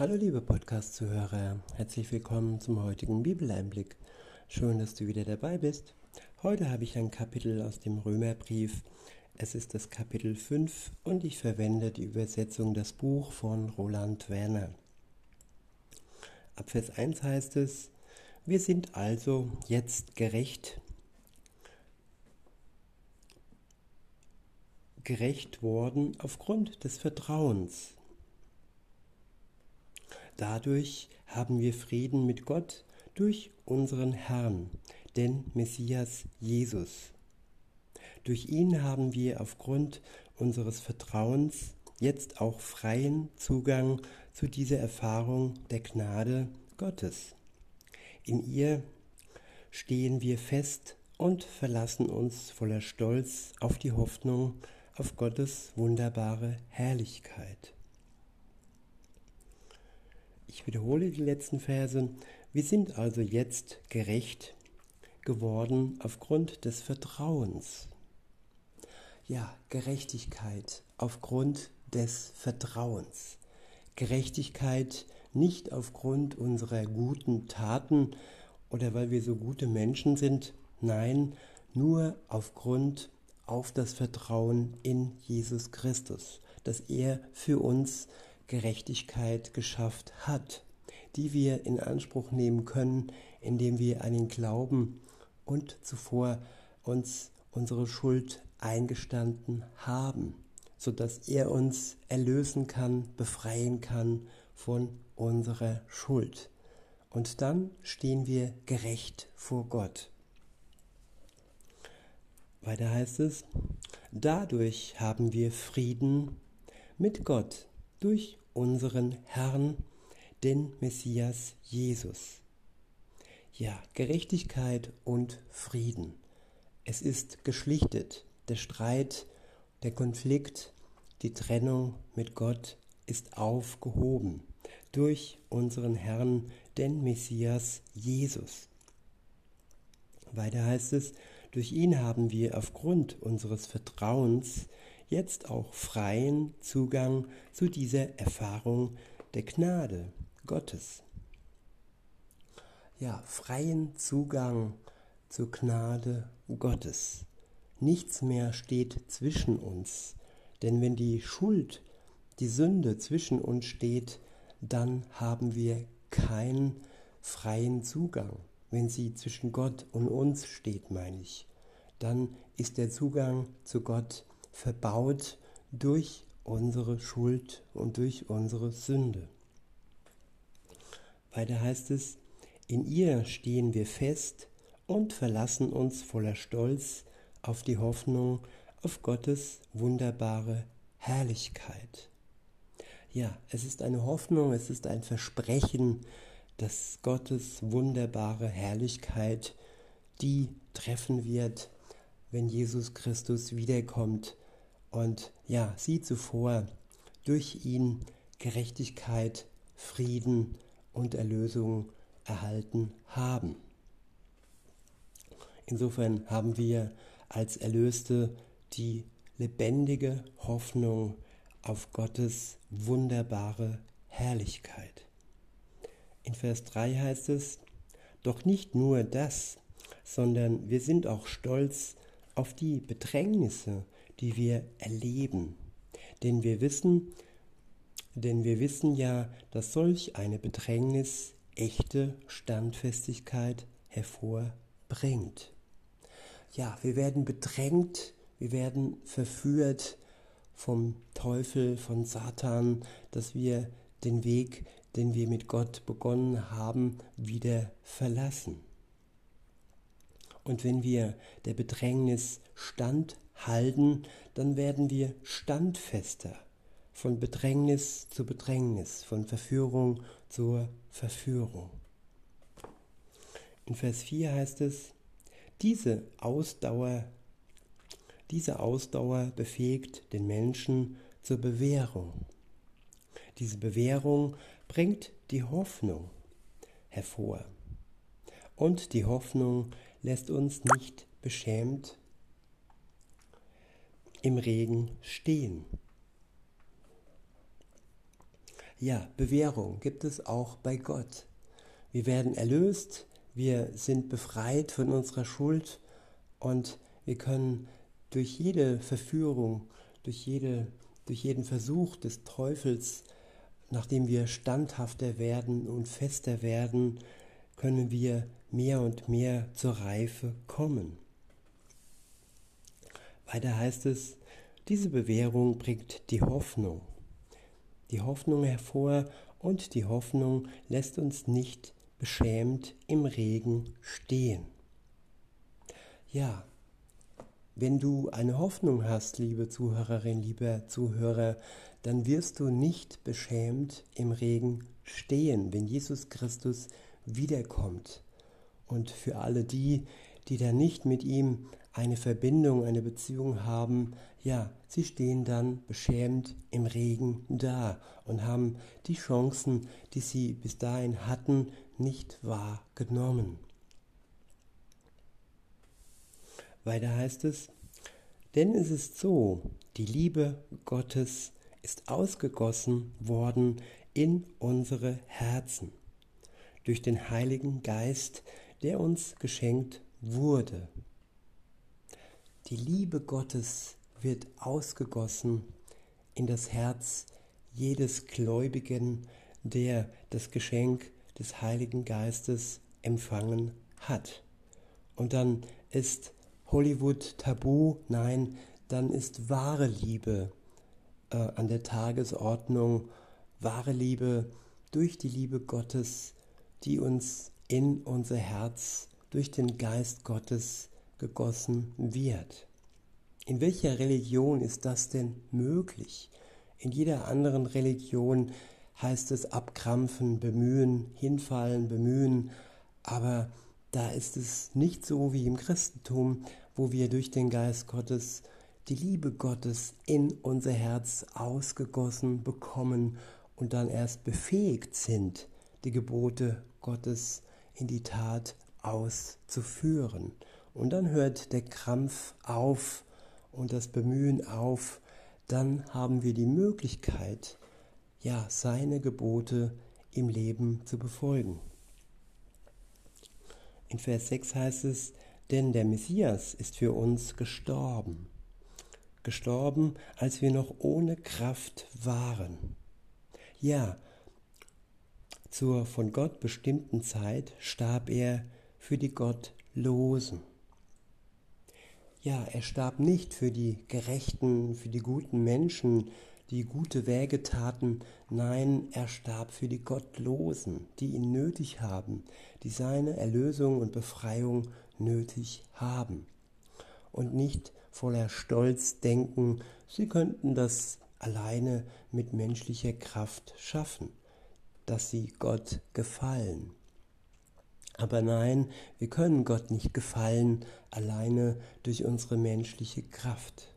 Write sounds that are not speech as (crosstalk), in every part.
Hallo liebe Podcast-Zuhörer, herzlich willkommen zum heutigen Bibeleinblick. Schön, dass du wieder dabei bist. Heute habe ich ein Kapitel aus dem Römerbrief. Es ist das Kapitel 5 und ich verwende die Übersetzung Das Buch von Roland Werner. Ab Vers 1 heißt es, wir sind also jetzt gerecht, gerecht worden aufgrund des Vertrauens Dadurch haben wir Frieden mit Gott durch unseren Herrn, den Messias Jesus. Durch ihn haben wir aufgrund unseres Vertrauens jetzt auch freien Zugang zu dieser Erfahrung der Gnade Gottes. In ihr stehen wir fest und verlassen uns voller Stolz auf die Hoffnung auf Gottes wunderbare Herrlichkeit. Ich wiederhole die letzten Verse. Wir sind also jetzt gerecht geworden aufgrund des Vertrauens. Ja, Gerechtigkeit aufgrund des Vertrauens. Gerechtigkeit nicht aufgrund unserer guten Taten oder weil wir so gute Menschen sind, nein, nur aufgrund auf das Vertrauen in Jesus Christus, dass er für uns Gerechtigkeit geschafft hat, die wir in Anspruch nehmen können, indem wir an ihn glauben und zuvor uns unsere Schuld eingestanden haben, sodass er uns erlösen kann, befreien kann von unserer Schuld. Und dann stehen wir gerecht vor Gott. Weiter heißt es, dadurch haben wir Frieden mit Gott durch unseren Herrn, den Messias Jesus. Ja, Gerechtigkeit und Frieden. Es ist geschlichtet. Der Streit, der Konflikt, die Trennung mit Gott ist aufgehoben durch unseren Herrn, den Messias Jesus. Weiter heißt es, durch ihn haben wir aufgrund unseres Vertrauens jetzt auch freien Zugang zu dieser Erfahrung der Gnade Gottes. Ja, freien Zugang zur Gnade Gottes. Nichts mehr steht zwischen uns, denn wenn die Schuld, die Sünde zwischen uns steht, dann haben wir keinen freien Zugang. Wenn sie zwischen Gott und uns steht, meine ich, dann ist der Zugang zu Gott verbaut durch unsere Schuld und durch unsere Sünde. Weiter heißt es, in ihr stehen wir fest und verlassen uns voller Stolz auf die Hoffnung auf Gottes wunderbare Herrlichkeit. Ja, es ist eine Hoffnung, es ist ein Versprechen, dass Gottes wunderbare Herrlichkeit die treffen wird, wenn Jesus Christus wiederkommt und ja, sie zuvor durch ihn Gerechtigkeit, Frieden und Erlösung erhalten haben. Insofern haben wir als Erlöste die lebendige Hoffnung auf Gottes wunderbare Herrlichkeit. In Vers 3 heißt es, doch nicht nur das, sondern wir sind auch stolz auf die Bedrängnisse, die wir erleben. Denn wir wissen, denn wir wissen ja, dass solch eine Bedrängnis echte Standfestigkeit hervorbringt. Ja, wir werden bedrängt, wir werden verführt vom Teufel, von Satan, dass wir den Weg, den wir mit Gott begonnen haben, wieder verlassen. Und wenn wir der Bedrängnis standhalten, dann werden wir standfester von Bedrängnis zu Bedrängnis, von Verführung zur Verführung. In Vers 4 heißt es, diese Ausdauer, diese Ausdauer befähigt den Menschen zur Bewährung. Diese Bewährung bringt die Hoffnung hervor. Und die Hoffnung lässt uns nicht beschämt im Regen stehen. ja, Bewährung gibt es auch bei Gott. Wir werden erlöst, wir sind befreit von unserer Schuld und wir können durch jede Verführung, durch, jede, durch jeden Versuch des Teufels, nachdem wir standhafter werden und fester werden, können wir mehr und mehr zur Reife kommen. Weiter heißt es, diese Bewährung bringt die Hoffnung. Die Hoffnung hervor und die Hoffnung lässt uns nicht beschämt im Regen stehen. Ja, wenn du eine Hoffnung hast, liebe Zuhörerin, lieber Zuhörer, dann wirst du nicht beschämt im Regen stehen, wenn Jesus Christus wiederkommt. Und für alle die, die da nicht mit ihm eine Verbindung, eine Beziehung haben, ja, sie stehen dann beschämt im Regen da und haben die Chancen, die sie bis dahin hatten, nicht wahrgenommen. Weiter heißt es, denn es ist so, die Liebe Gottes ist ausgegossen worden in unsere Herzen durch den Heiligen Geist, der uns geschenkt wurde. Die Liebe Gottes wird ausgegossen in das Herz jedes Gläubigen, der das Geschenk des Heiligen Geistes empfangen hat. Und dann ist Hollywood tabu, nein, dann ist wahre Liebe äh, an der Tagesordnung, wahre Liebe durch die Liebe Gottes, die uns in unser Herz durch den Geist Gottes gegossen wird. In welcher Religion ist das denn möglich? In jeder anderen Religion heißt es abkrampfen, bemühen, hinfallen, bemühen, aber da ist es nicht so wie im Christentum, wo wir durch den Geist Gottes die Liebe Gottes in unser Herz ausgegossen bekommen und dann erst befähigt sind, die Gebote Gottes in die Tat auszuführen. Und dann hört der Krampf auf und das Bemühen auf, dann haben wir die Möglichkeit, ja, seine Gebote im Leben zu befolgen. In Vers 6 heißt es, denn der Messias ist für uns gestorben. Gestorben, als wir noch ohne Kraft waren. Ja, zur von Gott bestimmten Zeit starb er für die Gottlosen. Ja, er starb nicht für die Gerechten, für die guten Menschen, die gute Wege taten, nein, er starb für die Gottlosen, die ihn nötig haben, die seine Erlösung und Befreiung nötig haben. Und nicht voller Stolz denken, sie könnten das alleine mit menschlicher Kraft schaffen, dass sie Gott gefallen. Aber nein, wir können Gott nicht gefallen alleine durch unsere menschliche Kraft.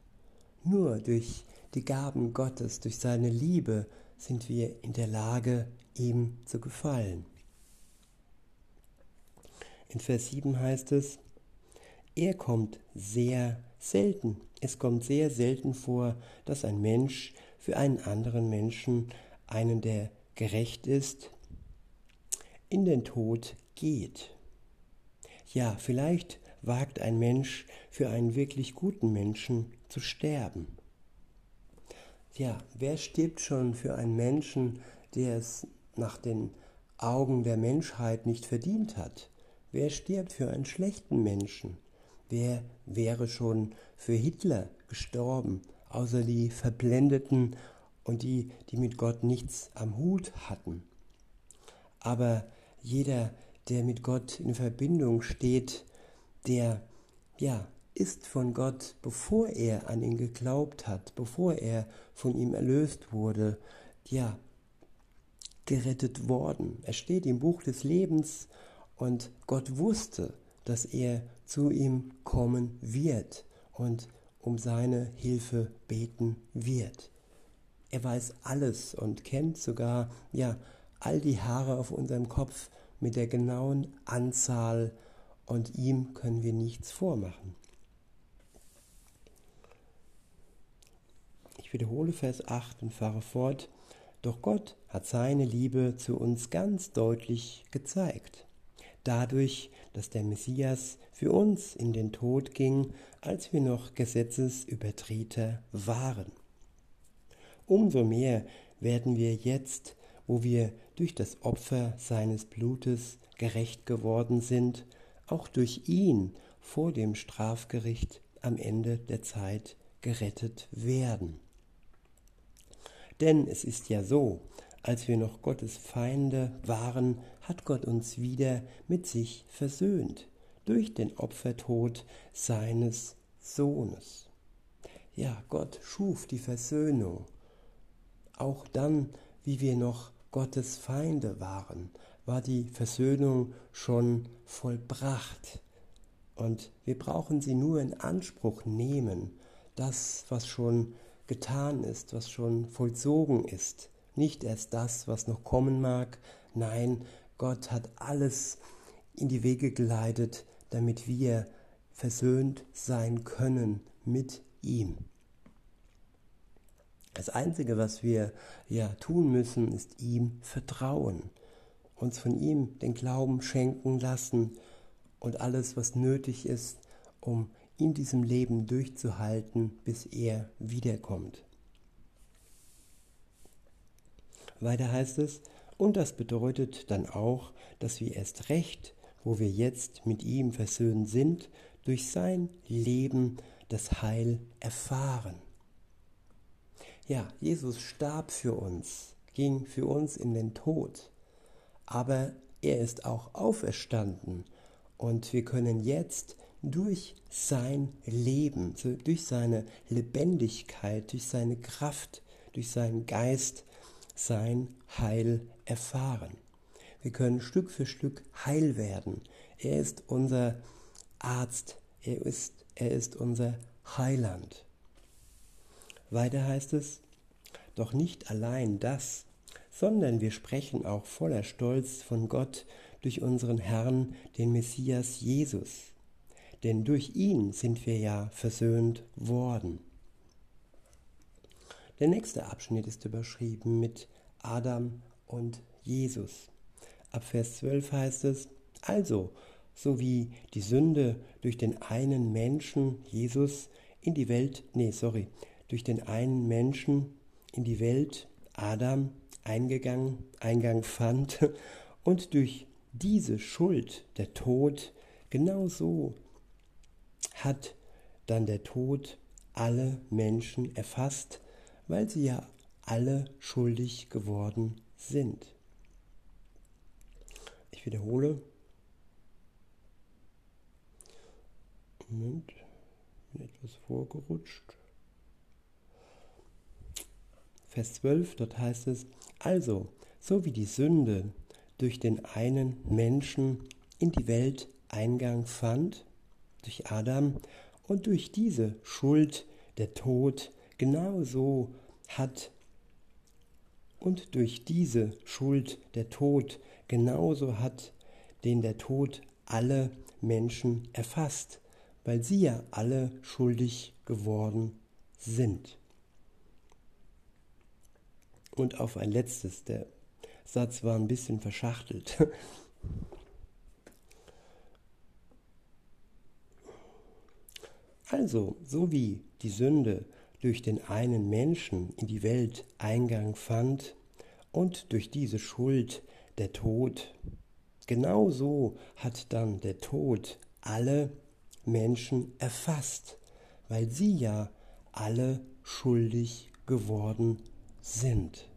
Nur durch die Gaben Gottes, durch seine Liebe sind wir in der Lage, ihm zu gefallen. In Vers 7 heißt es, er kommt sehr selten. Es kommt sehr selten vor, dass ein Mensch für einen anderen Menschen, einen, der gerecht ist, in den Tod geht. Ja, vielleicht wagt ein Mensch für einen wirklich guten Menschen zu sterben. Ja, wer stirbt schon für einen Menschen, der es nach den Augen der Menschheit nicht verdient hat? Wer stirbt für einen schlechten Menschen? Wer wäre schon für Hitler gestorben, außer die Verblendeten und die, die mit Gott nichts am Hut hatten? Aber jeder, der mit Gott in Verbindung steht, der ja ist von Gott, bevor er an ihn geglaubt hat, bevor er von ihm erlöst wurde, ja gerettet worden. Er steht im Buch des Lebens und Gott wusste, dass er zu ihm kommen wird und um seine Hilfe beten wird. Er weiß alles und kennt sogar ja all die Haare auf unserem Kopf mit der genauen Anzahl und ihm können wir nichts vormachen. Ich wiederhole Vers 8 und fahre fort, Doch Gott hat seine Liebe zu uns ganz deutlich gezeigt. Dadurch, dass der Messias für uns in den Tod ging, als wir noch Gesetzesübertreter waren. Umso mehr werden wir jetzt, wo wir durch das Opfer seines Blutes gerecht geworden sind, auch durch ihn vor dem Strafgericht am Ende der Zeit gerettet werden. Denn es ist ja so, als wir noch Gottes Feinde waren, hat Gott uns wieder mit sich versöhnt durch den Opfertod seines Sohnes. Ja, Gott schuf die Versöhnung. Auch dann, wie wir noch Gottes Feinde waren, war die Versöhnung schon vollbracht. Und wir brauchen sie nur in Anspruch nehmen, das, was schon getan ist, was schon vollzogen ist. Nicht erst das, was noch kommen mag. Nein, Gott hat alles in die Wege geleitet, damit wir versöhnt sein können mit ihm. Das Einzige, was wir ja tun müssen, ist ihm vertrauen, uns von ihm den Glauben schenken lassen und alles, was nötig ist, um in diesem Leben durchzuhalten, bis er wiederkommt. Weiter heißt es, und das bedeutet dann auch, dass wir erst recht, wo wir jetzt mit ihm versöhnt sind, durch sein Leben das Heil erfahren. Ja, Jesus starb für uns, ging für uns in den Tod, aber er ist auch auferstanden und wir können jetzt durch sein Leben, durch seine Lebendigkeit, durch seine Kraft, durch seinen Geist sein Heil erfahren. Wir können Stück für Stück heil werden. Er ist unser Arzt, er ist, er ist unser Heiland. Weiter heißt es, doch nicht allein das, sondern wir sprechen auch voller Stolz von Gott durch unseren Herrn, den Messias Jesus. Denn durch ihn sind wir ja versöhnt worden. Der nächste Abschnitt ist überschrieben mit Adam und Jesus. Ab Vers 12 heißt es, also, so wie die Sünde durch den einen Menschen, Jesus, in die Welt, nee, sorry, durch den einen Menschen in die Welt, Adam, eingegangen, Eingang fand (laughs) und durch diese Schuld, der Tod, genauso hat dann der Tod alle Menschen erfasst, weil sie ja alle schuldig geworden sind. Ich wiederhole. Moment, bin etwas vorgerutscht. Vers 12, dort heißt es, also, so wie die Sünde durch den einen Menschen in die Welt Eingang fand, durch Adam, und durch diese Schuld der Tod genauso hat und durch diese Schuld der Tod genauso hat, den der Tod alle Menschen erfasst, weil sie ja alle schuldig geworden sind. Und auf ein letztes, der Satz war ein bisschen verschachtelt. (laughs) Also, so wie die Sünde durch den einen Menschen in die Welt Eingang fand und durch diese Schuld der Tod, genauso hat dann der Tod alle Menschen erfasst, weil sie ja alle schuldig geworden sind.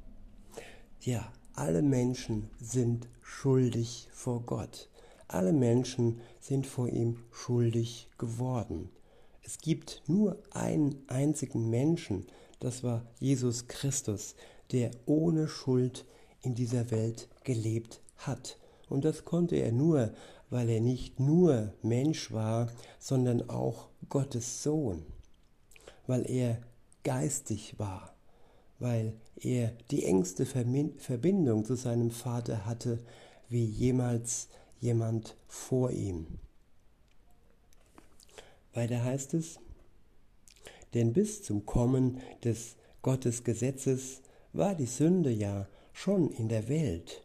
Ja, alle Menschen sind schuldig vor Gott. Alle Menschen sind vor ihm schuldig geworden. Es gibt nur einen einzigen Menschen, das war Jesus Christus, der ohne Schuld in dieser Welt gelebt hat. Und das konnte er nur, weil er nicht nur Mensch war, sondern auch Gottes Sohn, weil er geistig war weil er die engste Verbindung zu seinem Vater hatte, wie jemals jemand vor ihm. Weiter heißt es, denn bis zum Kommen des Gottes Gesetzes war die Sünde ja schon in der Welt.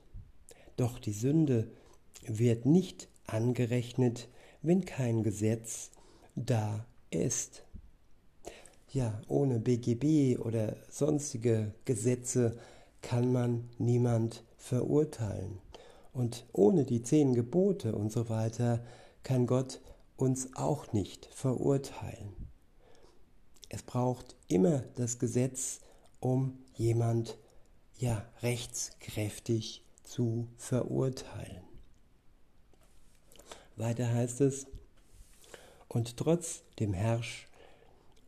Doch die Sünde wird nicht angerechnet, wenn kein Gesetz da ist. Ja, ohne BGB oder sonstige Gesetze kann man niemand verurteilen. Und ohne die zehn Gebote und so weiter kann Gott uns auch nicht verurteilen. Es braucht immer das Gesetz, um jemand ja rechtskräftig zu verurteilen. Weiter heißt es, und trotz dem Herrsch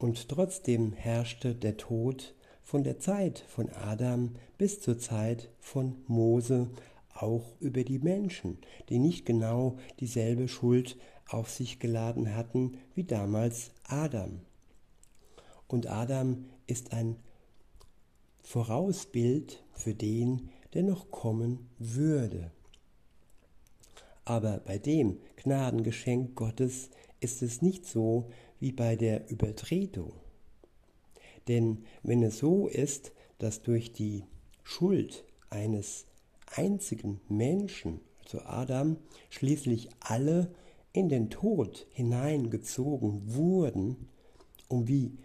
und trotzdem herrschte der Tod von der Zeit von Adam bis zur Zeit von Mose auch über die Menschen, die nicht genau dieselbe Schuld auf sich geladen hatten wie damals Adam. Und Adam ist ein Vorausbild für den, der noch kommen würde. Aber bei dem Gnadengeschenk Gottes ist es nicht so wie bei der Übertretung. Denn wenn es so ist, dass durch die Schuld eines einzigen Menschen, also Adam, schließlich alle in den Tod hineingezogen wurden, um wie,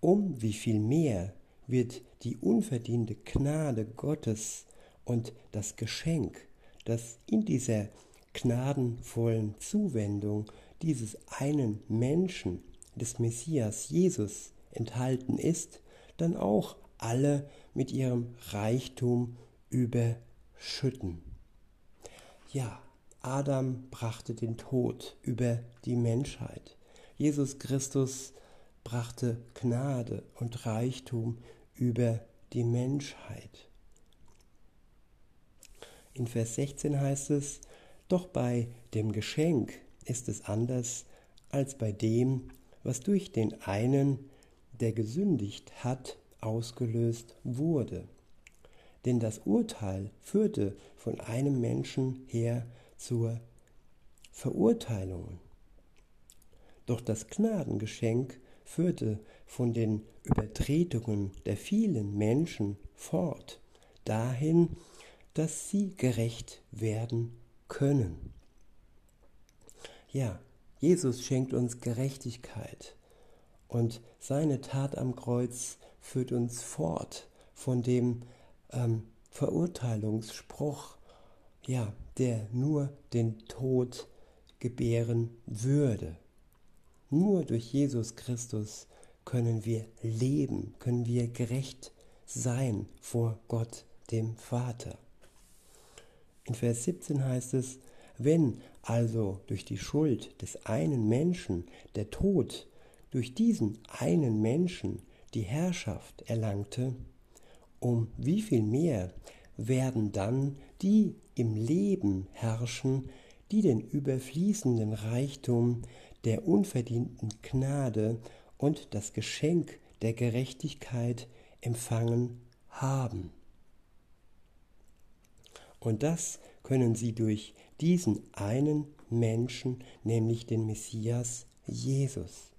um wie viel mehr wird die unverdiente Gnade Gottes und das Geschenk, das in dieser gnadenvollen Zuwendung dieses einen Menschen, des Messias Jesus, enthalten ist, dann auch alle mit ihrem Reichtum überschütten. Ja, Adam brachte den Tod über die Menschheit. Jesus Christus brachte Gnade und Reichtum über die Menschheit. In Vers 16 heißt es, doch bei dem Geschenk ist es anders als bei dem, was durch den einen, der gesündigt hat, ausgelöst wurde. Denn das Urteil führte von einem Menschen her zur Verurteilung. Doch das Gnadengeschenk führte von den Übertretungen der vielen Menschen fort, dahin, dass sie gerecht werden können. Ja, Jesus schenkt uns Gerechtigkeit und seine Tat am Kreuz führt uns fort von dem ähm, Verurteilungsspruch, ja, der nur den Tod gebären würde. Nur durch Jesus Christus können wir leben, können wir gerecht sein vor Gott, dem Vater. In Vers 17 heißt es, wenn also durch die Schuld des einen Menschen der Tod durch diesen einen Menschen die Herrschaft erlangte, um wie viel mehr werden dann die im Leben herrschen, die den überfließenden Reichtum der unverdienten Gnade und das Geschenk der Gerechtigkeit empfangen haben. Und das können sie durch diesen einen Menschen, nämlich den Messias Jesus.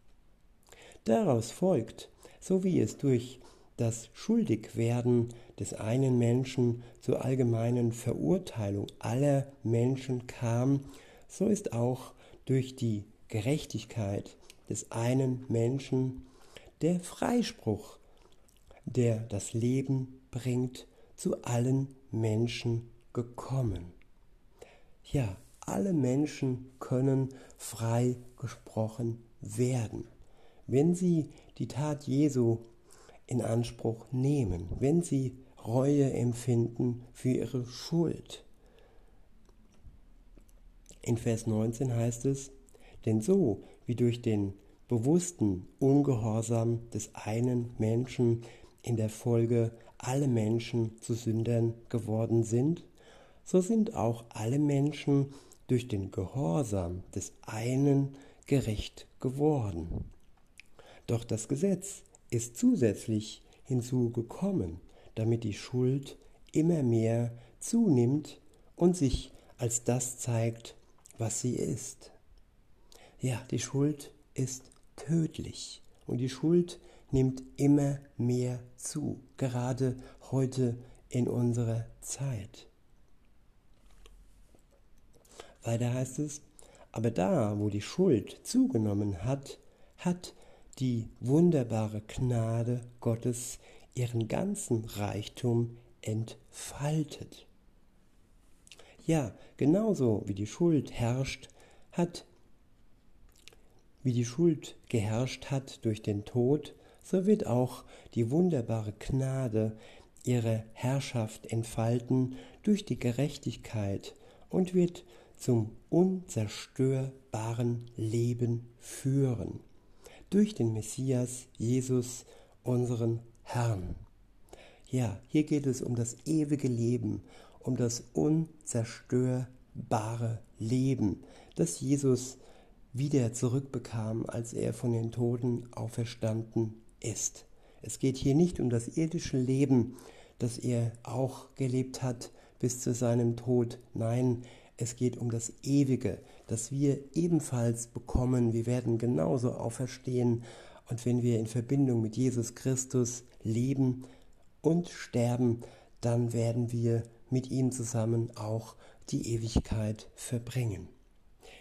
Daraus folgt, so wie es durch das Schuldigwerden des einen Menschen zur allgemeinen Verurteilung aller Menschen kam, so ist auch durch die Gerechtigkeit des einen Menschen der Freispruch, der das Leben bringt, zu allen Menschen gekommen. Ja, alle Menschen können frei gesprochen werden, wenn sie die Tat Jesu in Anspruch nehmen, wenn sie Reue empfinden für ihre Schuld. In Vers 19 heißt es, denn so wie durch den bewussten Ungehorsam des einen Menschen in der Folge alle Menschen zu Sündern geworden sind, so sind auch alle Menschen durch den Gehorsam des einen gerecht geworden. Doch das Gesetz ist zusätzlich hinzugekommen, damit die Schuld immer mehr zunimmt und sich als das zeigt, was sie ist. Ja, die Schuld ist tödlich und die Schuld nimmt immer mehr zu, gerade heute in unserer Zeit. Weiter heißt es, aber da, wo die Schuld zugenommen hat, hat die wunderbare Gnade Gottes ihren ganzen Reichtum entfaltet. Ja, genauso wie die Schuld herrscht, hat wie die Schuld geherrscht hat durch den Tod, so wird auch die wunderbare Gnade ihre Herrschaft entfalten durch die Gerechtigkeit und wird zum unzerstörbaren Leben führen. Durch den Messias Jesus, unseren Herrn. Ja, hier geht es um das ewige Leben, um das unzerstörbare Leben, das Jesus wieder zurückbekam, als er von den Toten auferstanden ist. Es geht hier nicht um das irdische Leben, das er auch gelebt hat bis zu seinem Tod. Nein, es geht um das Ewige, das wir ebenfalls bekommen. Wir werden genauso auferstehen. Und wenn wir in Verbindung mit Jesus Christus leben und sterben, dann werden wir mit ihm zusammen auch die Ewigkeit verbringen.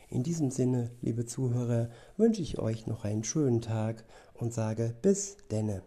In diesem Sinne, liebe Zuhörer, wünsche ich euch noch einen schönen Tag und sage bis denne.